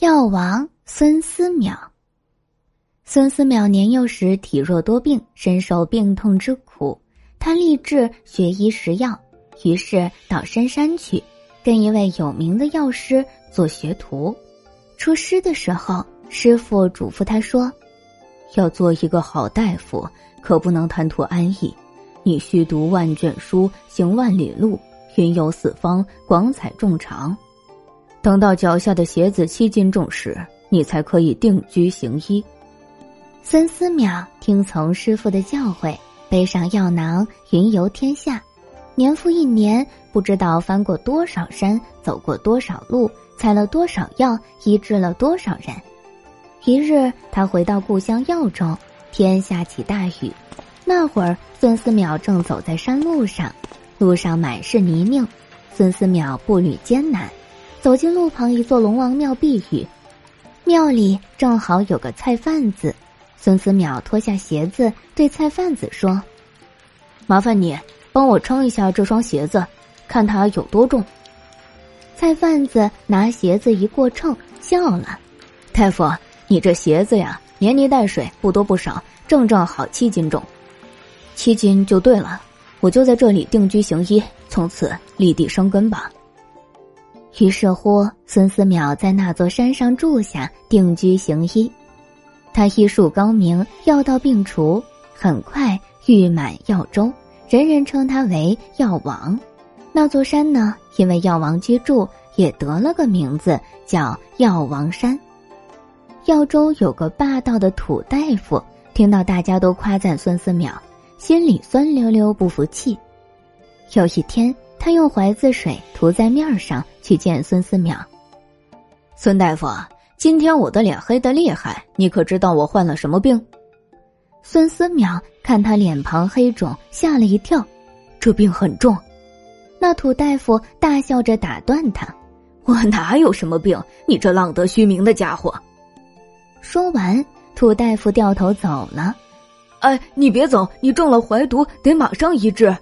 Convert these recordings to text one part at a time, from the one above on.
药王孙思邈。孙思邈年幼时体弱多病，深受病痛之苦。他立志学医食药，于是到深山去，跟一位有名的药师做学徒。出师的时候，师傅嘱咐他说：“要做一个好大夫，可不能贪图安逸。你需读万卷书，行万里路，云游四方，广采众长。”等到脚下的鞋子七斤重时，你才可以定居行医。孙思邈听从师傅的教诲，背上药囊，云游天下。年复一年，不知道翻过多少山，走过多少路，采了多少药，医治了多少人。一日，他回到故乡耀州，天下起大雨。那会儿，孙思邈正走在山路上，路上满是泥泞，孙思邈步履艰难。走进路旁一座龙王庙避雨，庙里正好有个菜贩子。孙思邈脱下鞋子，对菜贩子说：“麻烦你帮我称一下这双鞋子，看它有多重。”菜贩子拿鞋子一过秤，笑了：“大夫，你这鞋子呀，连泥带水不多不少，正正好七斤重。七斤就对了，我就在这里定居行医，从此立地生根吧。”于是乎，孙思邈在那座山上住下，定居行医。他医术高明，药到病除，很快誉满药州，人人称他为药王。那座山呢，因为药王居住，也得了个名字，叫药王山。药州有个霸道的土大夫，听到大家都夸赞孙思邈，心里酸溜溜，不服气。有一天。他用怀子水涂在面上，去见孙思邈。孙大夫，今天我的脸黑的厉害，你可知道我患了什么病？孙思邈看他脸庞黑肿，吓了一跳，这病很重。那土大夫大笑着打断他：“我哪有什么病？你这浪得虚名的家伙！”说完，土大夫掉头走了。哎，你别走，你中了怀毒，得马上医治。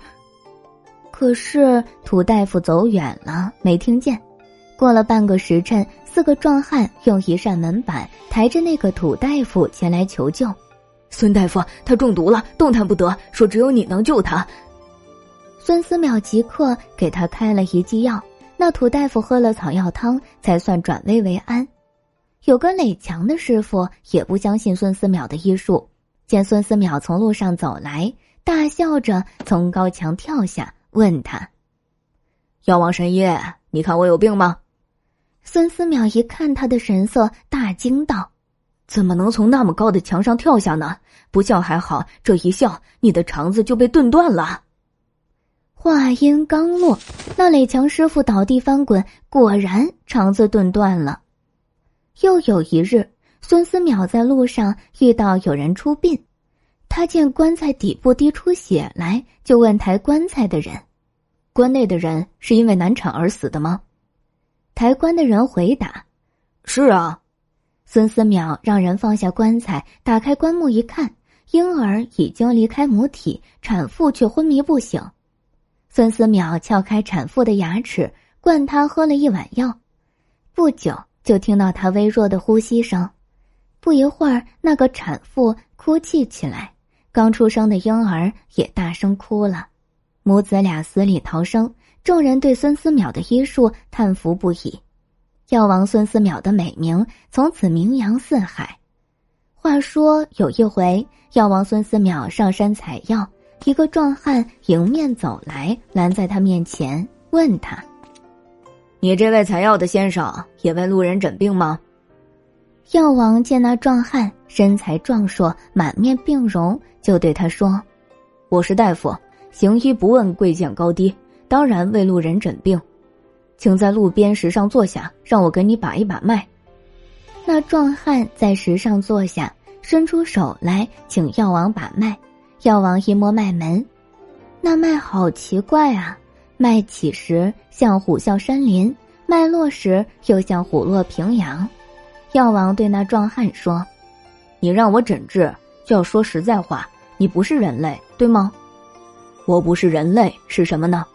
可是土大夫走远了，没听见。过了半个时辰，四个壮汉用一扇门板抬着那个土大夫前来求救。孙大夫，他中毒了，动弹不得，说只有你能救他。孙思邈即刻给他开了一剂药，那土大夫喝了草药汤，才算转危为安。有个垒墙的师傅也不相信孙思邈的医术，见孙思邈从路上走来，大笑着从高墙跳下。问他：“药王神医，你看我有病吗？”孙思邈一看他的神色，大惊道：“怎么能从那么高的墙上跳下呢？不笑还好，这一笑，你的肠子就被炖断了。”话音刚落，那垒墙师傅倒地翻滚，果然肠子炖断了。又有一日，孙思邈在路上遇到有人出殡。他见棺材底部滴出血来，就问抬棺材的人：“棺内的人是因为难产而死的吗？”抬棺的人回答：“是啊。”孙思邈让人放下棺材，打开棺木一看，婴儿已经离开母体，产妇却昏迷不醒。孙思邈撬开产妇的牙齿，灌她喝了一碗药，不久就听到她微弱的呼吸声。不一会儿，那个产妇哭泣起来。刚出生的婴儿也大声哭了，母子俩死里逃生。众人对孙思邈的医术叹服不已，药王孙思邈的美名从此名扬四海。话说有一回，药王孙思邈上山采药，一个壮汉迎面走来，拦在他面前，问他：“你这位采药的先生也为路人诊病吗？”药王见那壮汉身材壮硕，满面病容，就对他说：“我是大夫，行医不问贵贱高低，当然为路人诊病，请在路边石上坐下，让我给你把一把脉。”那壮汉在石上坐下，伸出手来请药王把脉。药王一摸脉门，那脉好奇怪啊！脉起时像虎啸山林，脉落时又像虎落平阳。药王对那壮汉说：“你让我诊治，就要说实在话。你不是人类，对吗？我不是人类，是什么呢？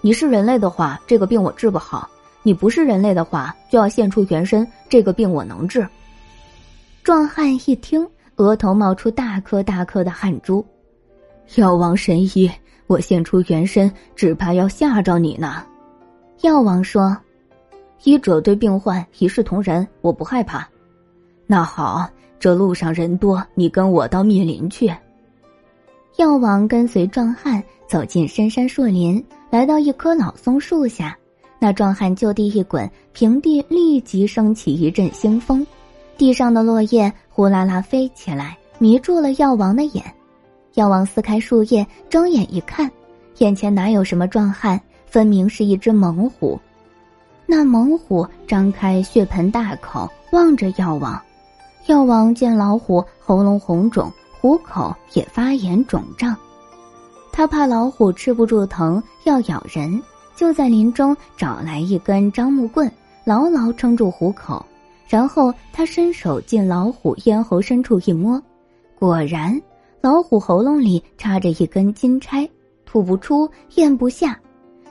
你是人类的话，这个病我治不好。你不是人类的话，就要现出原身。这个病我能治。壮汉一听，额头冒出大颗大颗的汗珠。药王神医，我现出原身，只怕要吓着你呢。药王说：“医者对病患一视同仁，我不害怕。”那好，这路上人多，你跟我到密林去。药王跟随壮汉走进深山树林，来到一棵老松树下。那壮汉就地一滚，平地立即升起一阵腥风，地上的落叶呼啦啦飞起来，迷住了药王的眼。药王撕开树叶，睁眼一看，眼前哪有什么壮汉，分明是一只猛虎。那猛虎张开血盆大口，望着药王。药王见老虎喉咙红肿，虎口也发炎肿胀，他怕老虎吃不住疼要咬人，就在林中找来一根樟木棍，牢牢撑住虎口。然后他伸手进老虎咽喉深处一摸，果然老虎喉咙里插着一根金钗，吐不出，咽不下。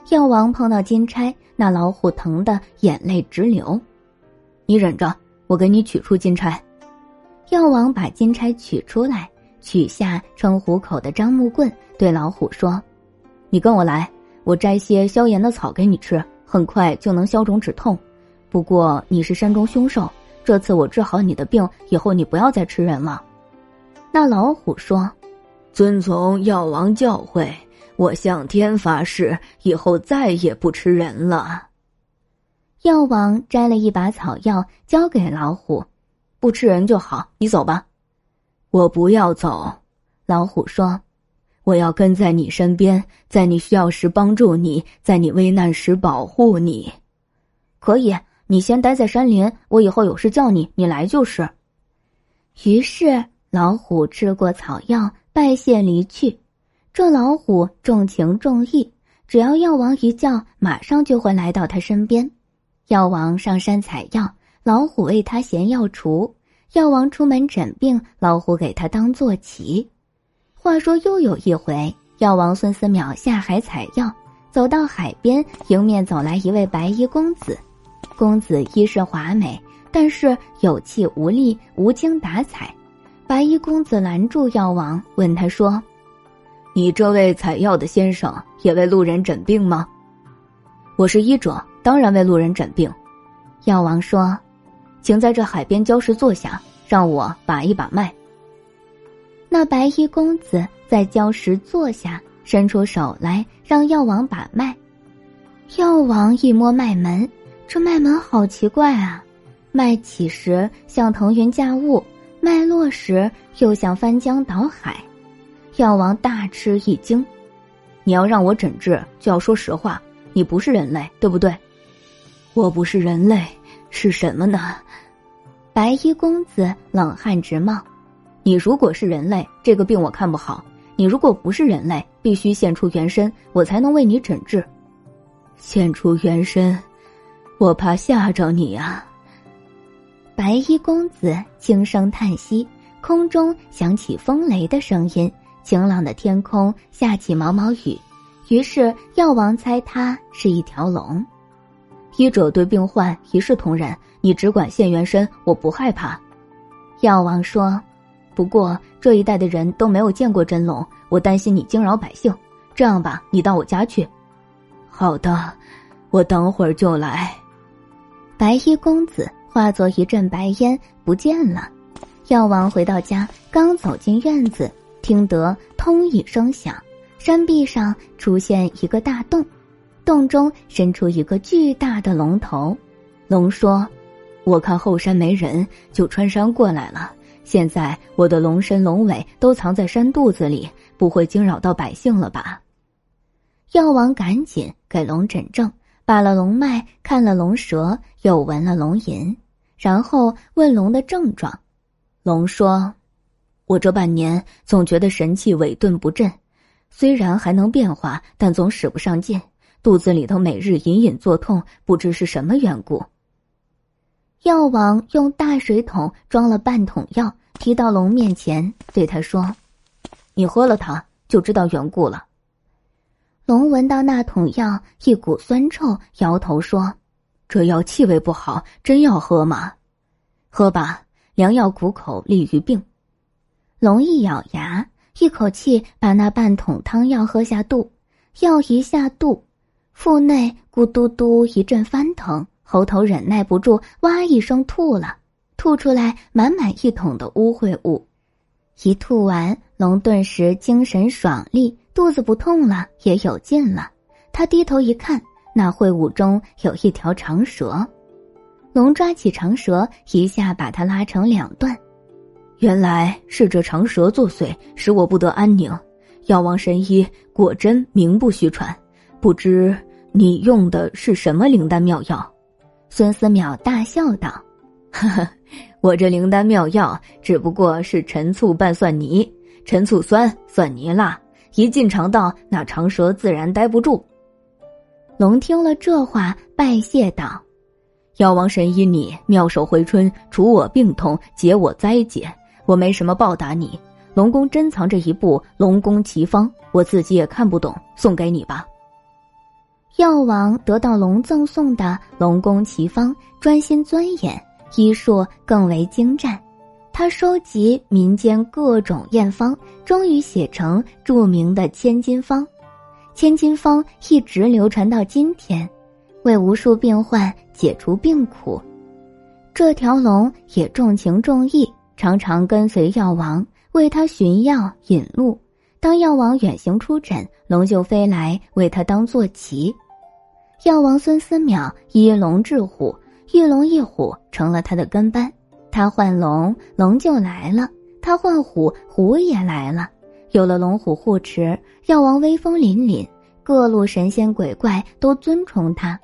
药王碰到金钗，那老虎疼得眼泪直流。你忍着，我给你取出金钗。药王把金钗取出来，取下撑虎口的樟木棍，对老虎说：“你跟我来，我摘些消炎的草给你吃，很快就能消肿止痛。不过你是山中凶兽，这次我治好你的病以后，你不要再吃人了。”那老虎说：“遵从药王教诲，我向天发誓，以后再也不吃人了。”药王摘了一把草药，交给老虎。不吃人就好，你走吧。我不要走，老虎说：“我要跟在你身边，在你需要时帮助你，在你危难时保护你。”可以，你先待在山林，我以后有事叫你，你来就是。于是老虎吃过草药，拜谢离去。这老虎重情重义，只要药王一叫，马上就会来到他身边。药王上山采药。老虎为他衔药锄，药王出门诊病，老虎给他当坐骑。话说又有一回，药王孙思邈下海采药，走到海边，迎面走来一位白衣公子。公子衣饰华美，但是有气无力，无精打采。白衣公子拦住药王，问他说：“你这位采药的先生也为路人诊病吗？”“我是医者，当然为路人诊病。”药王说。请在这海边礁石坐下，让我把一把脉。那白衣公子在礁石坐下，伸出手来让药王把脉。药王一摸脉门，这脉门好奇怪啊！脉起时像腾云驾雾，脉落时又像翻江倒海。药王大吃一惊：“你要让我诊治，就要说实话。你不是人类，对不对？”“我不是人类。”是什么呢？白衣公子冷汗直冒。你如果是人类，这个病我看不好；你如果不是人类，必须现出原身，我才能为你诊治。现出原身，我怕吓着你啊！白衣公子轻声叹息，空中响起风雷的声音，晴朗的天空下起毛毛雨。于是药王猜他是一条龙。医者对病患一视同仁，你只管现原身，我不害怕。药王说：“不过这一带的人都没有见过真龙，我担心你惊扰百姓。这样吧，你到我家去。”好的，我等会儿就来。白衣公子化作一阵白烟不见了。药王回到家，刚走进院子，听得“通”一声响，山壁上出现一个大洞。洞中伸出一个巨大的龙头，龙说：“我看后山没人，就穿山过来了。现在我的龙身龙尾都藏在山肚子里，不会惊扰到百姓了吧？”药王赶紧给龙诊症，把了龙脉，看了龙舌，又闻了龙吟，然后问龙的症状。龙说：“我这半年总觉得神气萎顿不振，虽然还能变化，但总使不上劲。”肚子里头每日隐隐作痛，不知是什么缘故。药王用大水桶装了半桶药，提到龙面前，对他说：“你喝了它，就知道缘故了。”龙闻到那桶药一股酸臭，摇头说：“这药气味不好，真要喝吗？喝吧，良药苦口利于病。龙一咬牙，一口气把那半桶汤药喝下肚。药一下肚，腹内咕嘟嘟一阵翻腾，喉头忍耐不住，哇一声吐了，吐出来满满一桶的污秽物。一吐完，龙顿时精神爽利，肚子不痛了，也有劲了。他低头一看，那秽物中有一条长蛇。龙抓起长蛇，一下把它拉成两段。原来是这长蛇作祟，使我不得安宁。药王神医果真名不虚传，不知你用的是什么灵丹妙药？孙思邈大笑道：“呵呵，我这灵丹妙药只不过是陈醋拌蒜泥，陈醋酸，蒜泥辣，一进肠道，那长蛇自然待不住。”龙听了这话，拜谢道：“药王神医，你妙手回春，除我病痛，解我灾劫，我没什么报答你。”龙宫珍藏着一部《龙宫奇方》，我自己也看不懂，送给你吧。药王得到龙赠送的《龙宫奇方》，专心钻研，医术更为精湛。他收集民间各种验方，终于写成著名的《千金方》。《千金方》一直流传到今天，为无数病患解除病苦。这条龙也重情重义，常常跟随药王。为他寻药引路，当药王远行出诊，龙就飞来为他当坐骑。药王孙思邈依龙制虎，一龙一虎成了他的跟班。他换龙，龙就来了；他换虎，虎也来了。有了龙虎护持，药王威风凛凛，各路神仙鬼怪都尊崇他。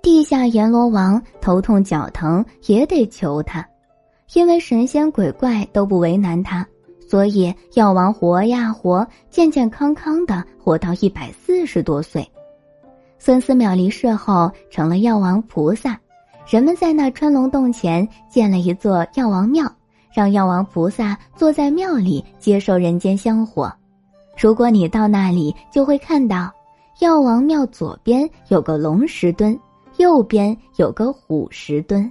地下阎罗王头痛脚疼也得求他，因为神仙鬼怪都不为难他。所以药王活呀活，健健康康的活到一百四十多岁。孙思邈离世后成了药王菩萨，人们在那穿龙洞前建了一座药王庙，让药王菩萨坐在庙里接受人间香火。如果你到那里，就会看到药王庙左边有个龙石墩，右边有个虎石墩。